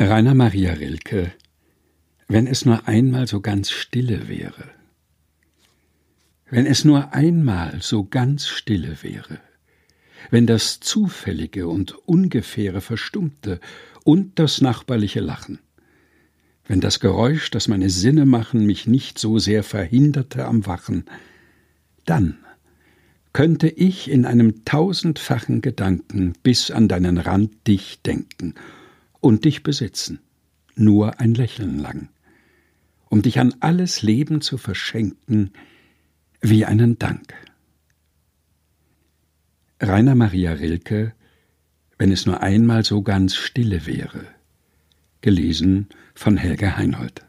Rainer Maria Rilke Wenn es nur einmal so ganz stille wäre. Wenn es nur einmal so ganz stille wäre. Wenn das Zufällige und Ungefähre verstummte und das nachbarliche Lachen. Wenn das Geräusch, das meine Sinne machen, mich nicht so sehr verhinderte am Wachen, dann könnte ich in einem tausendfachen Gedanken bis an deinen Rand dich denken und dich besitzen, nur ein Lächeln lang, um dich an alles Leben zu verschenken wie einen Dank. Rainer Maria Rilke Wenn es nur einmal so ganz stille wäre. Gelesen von Helge Heinhold.